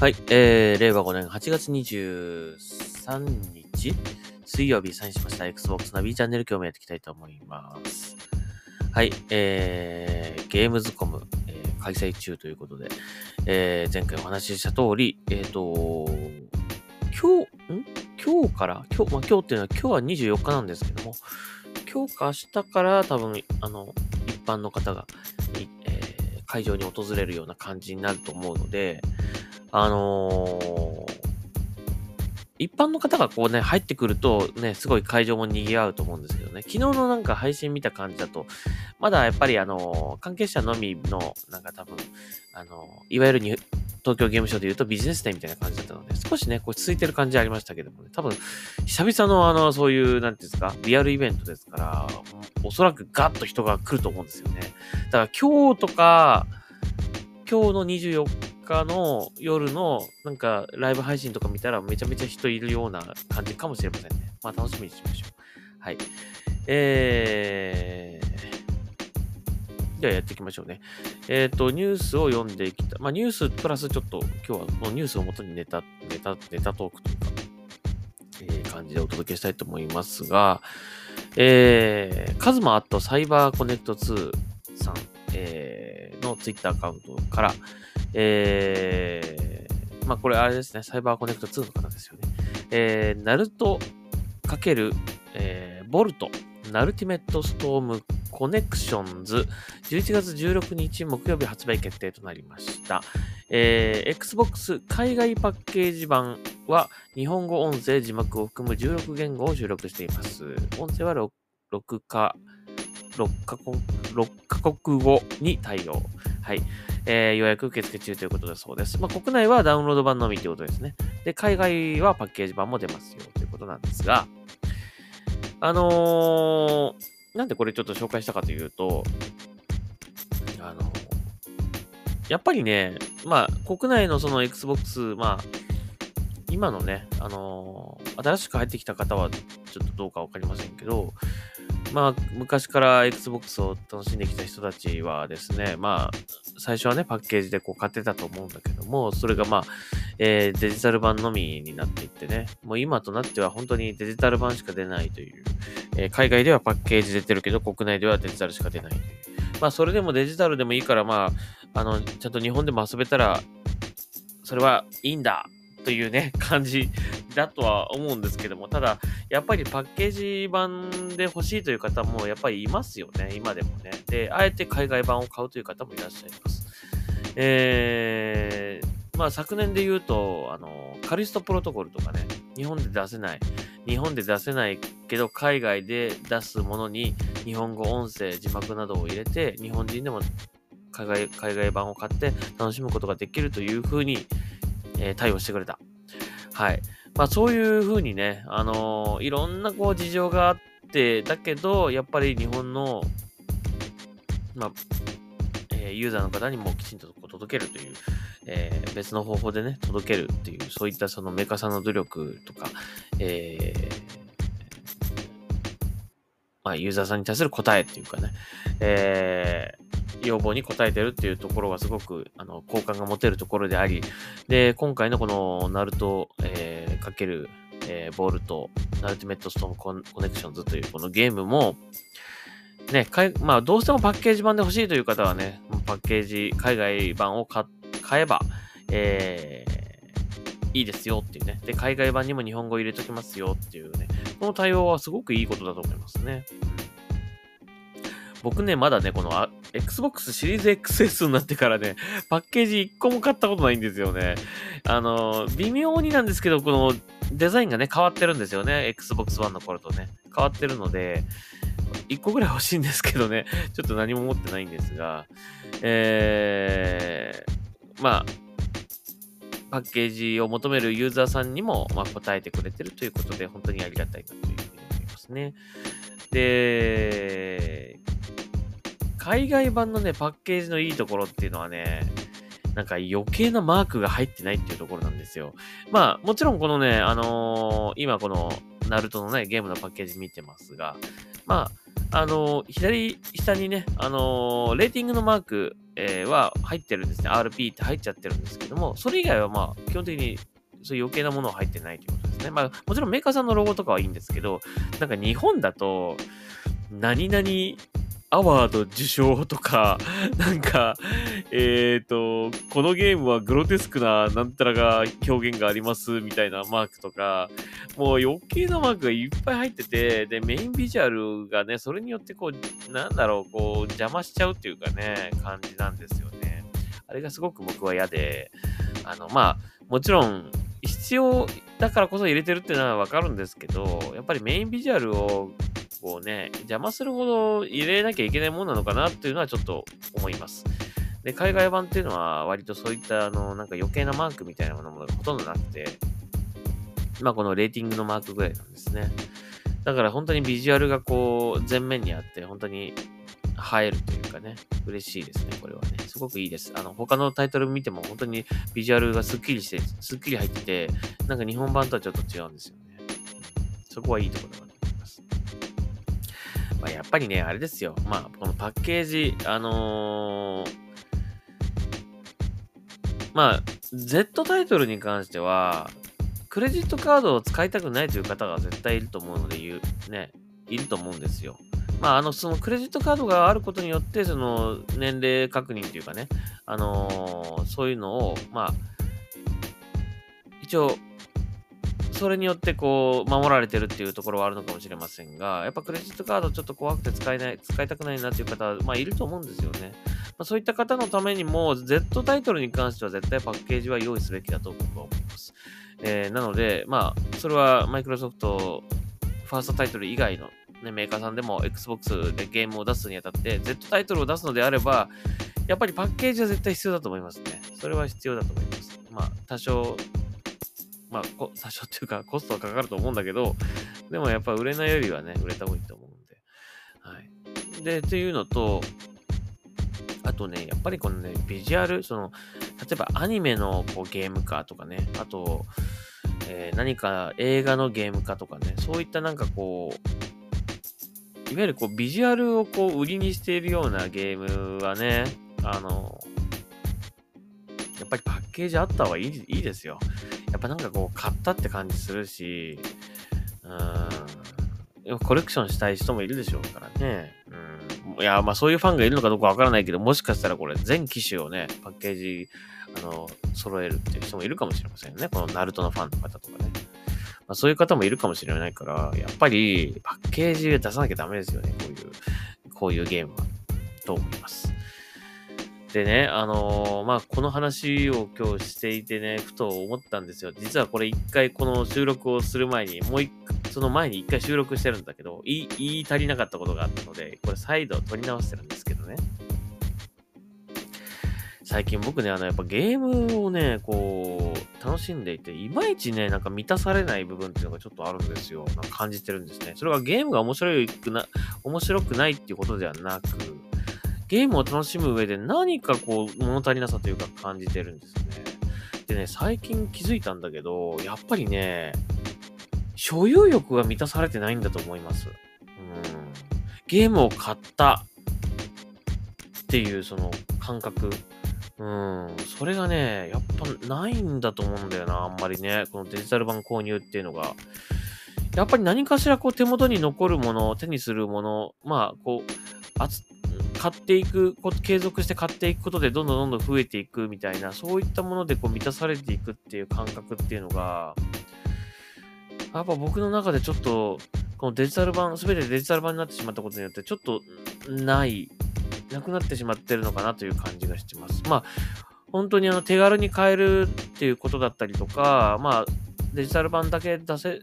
はい、えー、令和5年8月23日、水曜日サインしました Xbox ナビチャンネル今日もやっていきたいと思います。はい、えー、ゲームズコム、えー開催中ということで、えー、前回お話しした通り、えーと、今日、ん？今日から、今日、まあ、今日っていうのは今日は24日なんですけども、今日か明日から多分、あの、一般の方が、えー会場に訪れるような感じになると思うので、あのー一般の方がこうね、入ってくるとね、すごい会場も賑わうと思うんですけどね、昨日のなんか配信見た感じだと、まだやっぱりあのー関係者のみの、なんか多分、あのーいわゆるに東京ゲームショウで言うとビジネスデーみたいな感じだったので、少しね、こう続いてる感じありましたけどもね、多分、久々のあの、そういう、なんていうんですか、リアルイベントですから、おそらくガッと人が来ると思うんですよね。だから今日とか、今日の24日の夜のなんかライブ配信とか見たらめちゃめちゃ人いるような感じかもしれませんね。まあ楽しみにしましょう。はい。えー、じゃあやっていきましょうね。えっ、と、ニュースを読んでいきた。まあニュースプラスちょっと今日はこのニュースをもとにネタ、ネタ、ネタトークというか、えー感じでお届けしたいと思いますが、えー、カズマアットサイバーコネクト2さん、えーのツイッターアカウントから、えー、まあこれあれですね、サイバーコネクト2の方ですよね。えー、ナルト×、えー、ボルト、ナルティメットストームコネクションズ、11月16日木曜日発売決定となりました。えー、Xbox 海外パッケージ版は日本語音声字幕を含む16言語を収録しています。音声は 6, か、6カ国、6カ国語に対応。はい。えー、予約受付中ということだそうです。まあ、国内はダウンロード版のみということですね。で、海外はパッケージ版も出ますよということなんですが、あのー、なんでこれちょっと紹介したかというと、あのやっぱりね、まあ、国内のその Xbox、まあ、今のね、あのー新しく入ってきた方はちょっとどうかわかりませんけど、まあ、昔から Xbox を楽しんできた人たちはですね、まあ、最初はね、パッケージでこう買ってたと思うんだけども、それがまあ、えーデジタル版のみになっていってね、もう今となっては本当にデジタル版しか出ないという、えー海外ではパッケージ出てるけど、国内ではデジタルしか出ない。まあ、それでもデジタルでもいいから、まあ、あの、ちゃんと日本でも遊べたら、それはいいんだというね、感じだとは思うんですけども、ただ、やっぱりパッケージ版で欲しいという方もやっぱりいますよね、今でもね。で、あえて海外版を買うという方もいらっしゃいます。えー、まあ昨年で言うと、あの、カリストプロトコルとかね、日本で出せない、日本で出せないけど海外で出すものに日本語音声、字幕などを入れて、日本人でも海外海外版を買って楽しむことができるというふうに、えー対応してくれた。はい。まあそういうふうにね、あのーいろんなこう事情があって、だけど、やっぱり日本の、まあ、えユーザーの方にもきちんとこう届けるという、えー別の方法でね、届けるっていう、そういったそのメーカーさんの努力とか、えーまあ、ユーザーさんに対する答えっていうかね、えー要望に応えてるっていうところがすごくあの好感が持てるところであり、で、今回のこのナルト、えーかける、えーボルト、ナルティメットストームコネクションズというこのゲームも、ね、かいまあ、どうしてもパッケージ版で欲しいという方はね、パッケージ、海外版を買えば、えーいいですよっていうね。で、海外版にも日本語入れときますよっていうね。この対応はすごくいいことだと思いますね。僕ね、まだね、この Xbox シリーズ XS になってからね、パッケージ1個も買ったことないんですよね。あの、微妙になんですけど、このデザインがね、変わってるんですよね。Xbox One の頃とね。変わってるので、1個ぐらい欲しいんですけどね、ちょっと何も持ってないんですが、えー、まあ、パッケージを求めるユーザーさんにも、まあ、答えてくれてるということで、本当にありがたいなというふうに思いますね。で、海外版のね、パッケージのいいところっていうのはね、なんか余計なマークが入ってないっていうところなんですよ。まあ、もちろんこのね、あのー今この、ナルトのね、ゲームのパッケージ見てますが、まあ、あの左下にね、あのレーティングのマーク、え、は入ってるんですね。RP って入っちゃってるんですけども、それ以外はまあ、基本的にそういう余計なものは入ってないということですね。まあ、もちろんメーカーさんのロゴとかはいいんですけど、なんか日本だと、何々アワード受賞とか、なんか、えっ、ー、と、このゲームはグロテスクななんたらが表現がありますみたいなマークとか、もう余計なマークがいっぱい入ってて、で、メインビジュアルがね、それによってこう、なんだろう、こう、邪魔しちゃうっていうかね、感じなんですよね。あれがすごく僕は嫌で、あの、まあ、もちろん、必要だからこそ入れてるっていうのはわかるんですけど、やっぱりメインビジュアルをこうね、邪魔するほど入れなきゃいけないものなのかなっていうのはちょっと思います。で、海外版っていうのは割とそういったあの、なんか余計なマークみたいなものがほとんどなくて、まあこのレーティングのマークぐらいなんですね。だから本当にビジュアルがこう前面にあって、本当に映えるというかね、嬉しいですね、これはね。すごくいいです。あの、他のタイトル見ても本当にビジュアルがスッキリして、スッキリ入ってて、なんか日本版とはちょっと違うんですよね。そこはいいところだなまあ、やっぱりね、あれですよ。まあ、このパッケージ、あのー、まあ、Z タイトルに関しては、クレジットカードを使いたくないという方が絶対いると思うので言う、ね、いると思うんですよ。まあ、あの、そのクレジットカードがあることによって、その年齢確認というかね、あのー、そういうのを、まあ、一応、それによってこう、守られてるっていうところはあるのかもしれませんが、やっぱクレジットカードちょっと怖くて使えない、使いたくないなっていう方は、まあいると思うんですよね。まあ、そういった方のためにも、Z タイトルに関しては絶対パッケージは用意すべきだと僕は思います。えー、なので、まあ、それはマイクロソフト、ファーストタイトル以外の、ね、メーカーさんでも Xbox でゲームを出すにあたって、Z タイトルを出すのであれば、やっぱりパッケージは絶対必要だと思いますね。それは必要だと思います。まあ、多少まあ、多少 っていうかコストはかかると思うんだけど、でもやっぱ売れないよりはね、売れた方がいいと思うんで。はい。で、っていうのと、あとね、やっぱりこのね、ビジュアル、その、例えばアニメのこうゲーム化とかね、あと、えー、何か映画のゲーム化とかね、そういったなんかこう、いわゆるこうビジュアルをこう売りにしているようなゲームはね、あの、やっぱりパッケージあった方がいいいいですよ。っぱなんかこう、買ったって感じするし、うん、コレクションしたい人もいるでしょうからね。うん、いや、まあそういうファンがいるのかどうかわからないけど、もしかしたらこれ全機種をね、パッケージ、あの、揃えるっていう人もいるかもしれませんね。このナルトのファンの方とかね。まあ、そういう方もいるかもしれないから、やっぱりパッケージ出さなきゃダメですよね。こういう、こういうゲームは。と思います。でね、あのー、まあ、この話を今日していてね、ふと思ったんですよ。実はこれ一回この収録をする前に、もう一その前に一回収録してるんだけど、言い、言い足りなかったことがあったので、これ再度取り直してるんですけどね。最近僕ね、あの、やっぱゲームをね、こう、楽しんでいて、いまいちね、なんか満たされない部分っていうのがちょっとあるんですよ。なんか感じてるんですね。それはゲームが面白くな、面白くないっていうことではなく、ゲームを楽しむ上で何かこう、物足りなさというか感じてるんですね。でね、最近気づいたんだけど、やっぱりね、所有欲が満たされてないんだと思います。うん。ゲームを買ったっていうその感覚。うん。それがね、やっぱないんだと思うんだよな、あんまりね。このデジタル版購入っていうのが。やっぱり何かしらこう手元に残るもの、手にするもの、まあ、こう、買っていく、継続して買っていくことでどんどんどんどん増えていくみたいな、そういったものでこう満たされていくっていう感覚っていうのが、やっぱ僕の中でちょっと、このデジタル版、すべてデジタル版になってしまったことによって、ちょっとない、なくなってしまってるのかなという感じがしてます。まあ、本当にあの手軽に買えるっていうことだったりとか、まあ、デジタル版だけ出せ、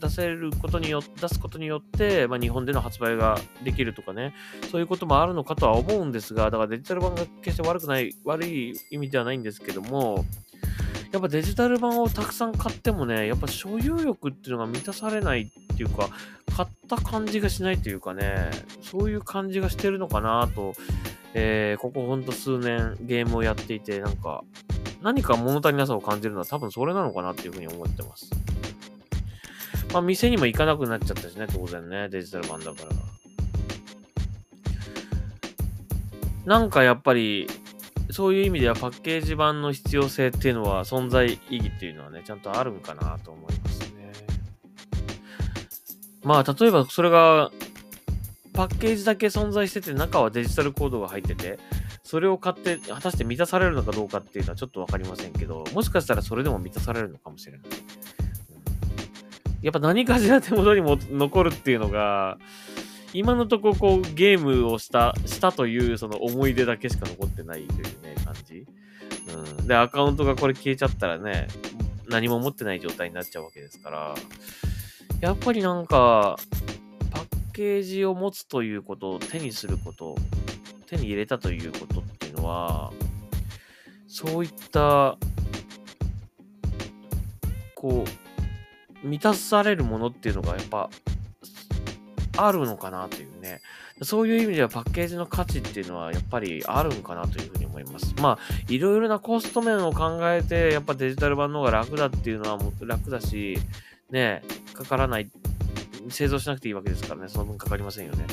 出せることによ出すことによって、まあ、日本での発売ができるとかね、そういうこともあるのかとは思うんですが、だからデジタル版が決して悪くない、悪い意味ではないんですけども、やっぱデジタル版をたくさん買ってもね、やっぱ所有欲っていうのが満たされないっていうか、買った感じがしないというかね、そういう感じがしてるのかなと、えー、ここほんと数年ゲームをやっていて、なんか、何か物足りなさを感じるのは多分それなのかなっていうふうに思ってます。まあ、店にも行かなくなっちゃったしね、当然ね、デジタル版だから。なんかやっぱり、そういう意味ではパッケージ版の必要性っていうのは、存在意義っていうのはね、ちゃんとあるんかなと思いますね。まあ、例えばそれが、パッケージだけ存在してて、中はデジタルコードが入ってて、それを買って、果たして満たされるのかどうかっていうのはちょっとわかりませんけど、もしかしたらそれでも満たされるのかもしれない。やっぱ何かしら手元にも残るっていうのが、今のとここうゲームをした、したというその思い出だけしか残ってないというね、感じ。うん。で、アカウントがこれ消えちゃったらね、何も持ってない状態になっちゃうわけですから、やっぱりなんか、パッケージを持つということを手にすること、手に入れたということっていうのは、そういった、こう、満たされるものっていうのがやっぱあるのかなというね。そういう意味ではパッケージの価値っていうのはやっぱりあるんかなというふうに思います。まあ、いろいろなコスト面を考えて、やっぱデジタル版の方が楽だっていうのは楽だし、ね、かからない、製造しなくていいわけですからね、その分かかりませんよね。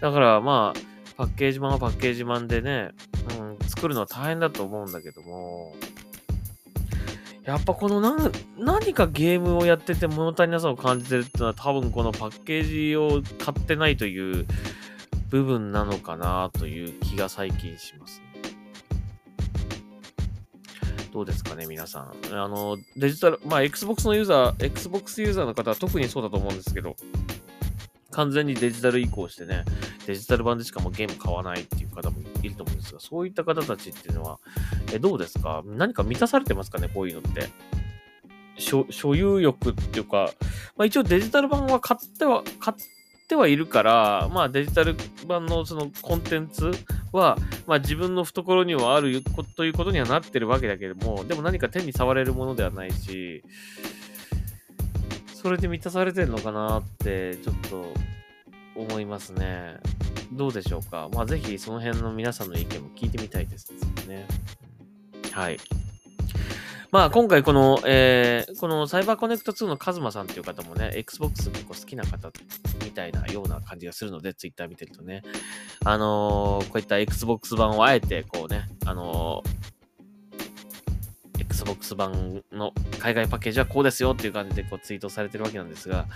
だからまあ、パッケージ版はパッケージ版でね、うん、作るのは大変だと思うんだけども、やっぱこの何何かゲームをやってて物足りなさを感じてるっていうのは多分このパッケージを買ってないという部分なのかなという気が最近しますね。どうですかね、皆さん。あの、デジタル、まあ、Xbox のユーザー、Xbox ユーザーの方は特にそうだと思うんですけど、完全にデジタル移行してね、デジタル版でしかもゲーム買わないっていう方もいると思うんですが、そういった方たちっていうのは、えどうですか？何か満たされてますかね？こういうのって。所有欲っていうか、まあ、一応デジタル版は買っては、買ってはいるから、まあデジタル版のそのコンテンツは、まあ自分の懐にはあるということにはなってるわけだけども、でも何か手に触れるものではないし、それで満たされてるのかなって、ちょっと思いますね。どうでしょうか？まあぜひその辺の皆さんの意見も聞いてみたいですね。はい。まあ今回この、えー、このサイバーコネクト2のカズマさんっていう方もね、Xbox 結構好きな方みたいなような感じがするので、Twitter 見てるとね、あのー、こういった Xbox 版をあえてこうね、あのー Xbox 版の海外パッケージはこうですよっていう感じでこうツイートされてるわけなんですが、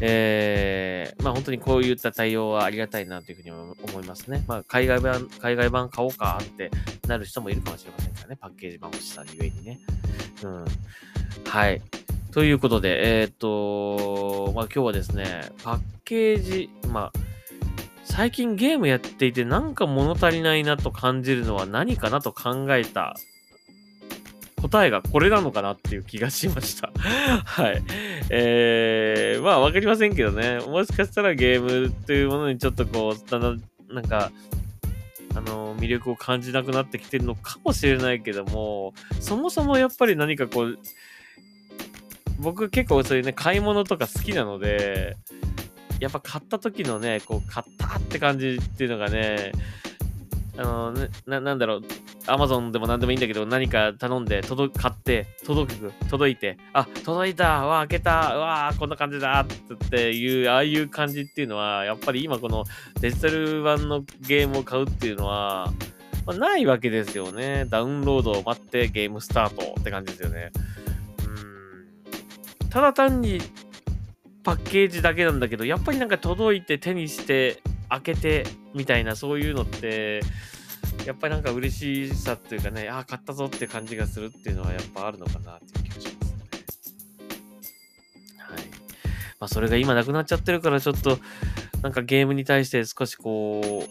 えー、まあ本当にこういった対応はありがたいなというふうに思いますね。まあ海外版、海外版買おうかってなる人もいるかもしれませんからね。パッケージ版欲しさゆえにね。うん。はい。ということで、えー、っと、まあ今日はですね、パッケージ、まあ、最近ゲームやっていてなんか物足りないなと感じるのは何かなと考えた答えがこれなのかなっていう気がしました。はい。えー、まあわかりませんけどね。もしかしたらゲームというものにちょっとこう、だんだん、なんか、あの、魅力を感じなくなってきてるのかもしれないけども、そもそもやっぱり何かこう、僕結構そういうね、買い物とか好きなので、やっぱ買った時のね、こう、買ったって感じっていうのがね、あの、ね、な、なんだろう、アマゾンでも何でもいいんだけど、何か頼んで、届、買って、届く、届いて、あ、届いた、わ、開けた、わ、こんな感じだ、っていう、ああいう感じっていうのは、やっぱり今このデジタル版のゲームを買うっていうのは、まあ、ないわけですよね。ダウンロードを待ってゲームスタートって感じですよね。うん。ただ単にパッケージだけなんだけど、やっぱりなんか届いて手にして開けてみたいなそういうのって、やっぱりなんか嬉しさっていうかね、ああ、買ったぞって感じがするっていうのはやっぱあるのかなっていう気がしますね。はい。まあそれが今なくなっちゃってるからちょっと、なんかゲームに対して少しこう、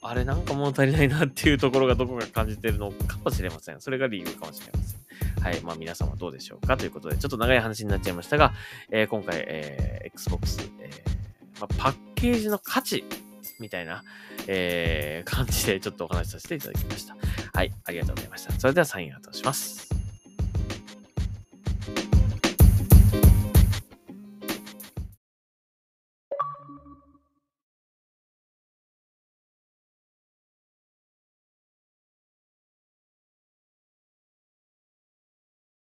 あれなんか物足りないなっていうところがどこか感じてるのかもしれません。それが理由かもしれません。はい。まあ皆様どうでしょうかということで、ちょっと長い話になっちゃいましたが、えー、今回、えー、Xbox、えーまあ、パッケージの価値みたいな、えー、感じでちょっとお話しさせていただきました。はい、ありがとうございました。それではサインアウトします。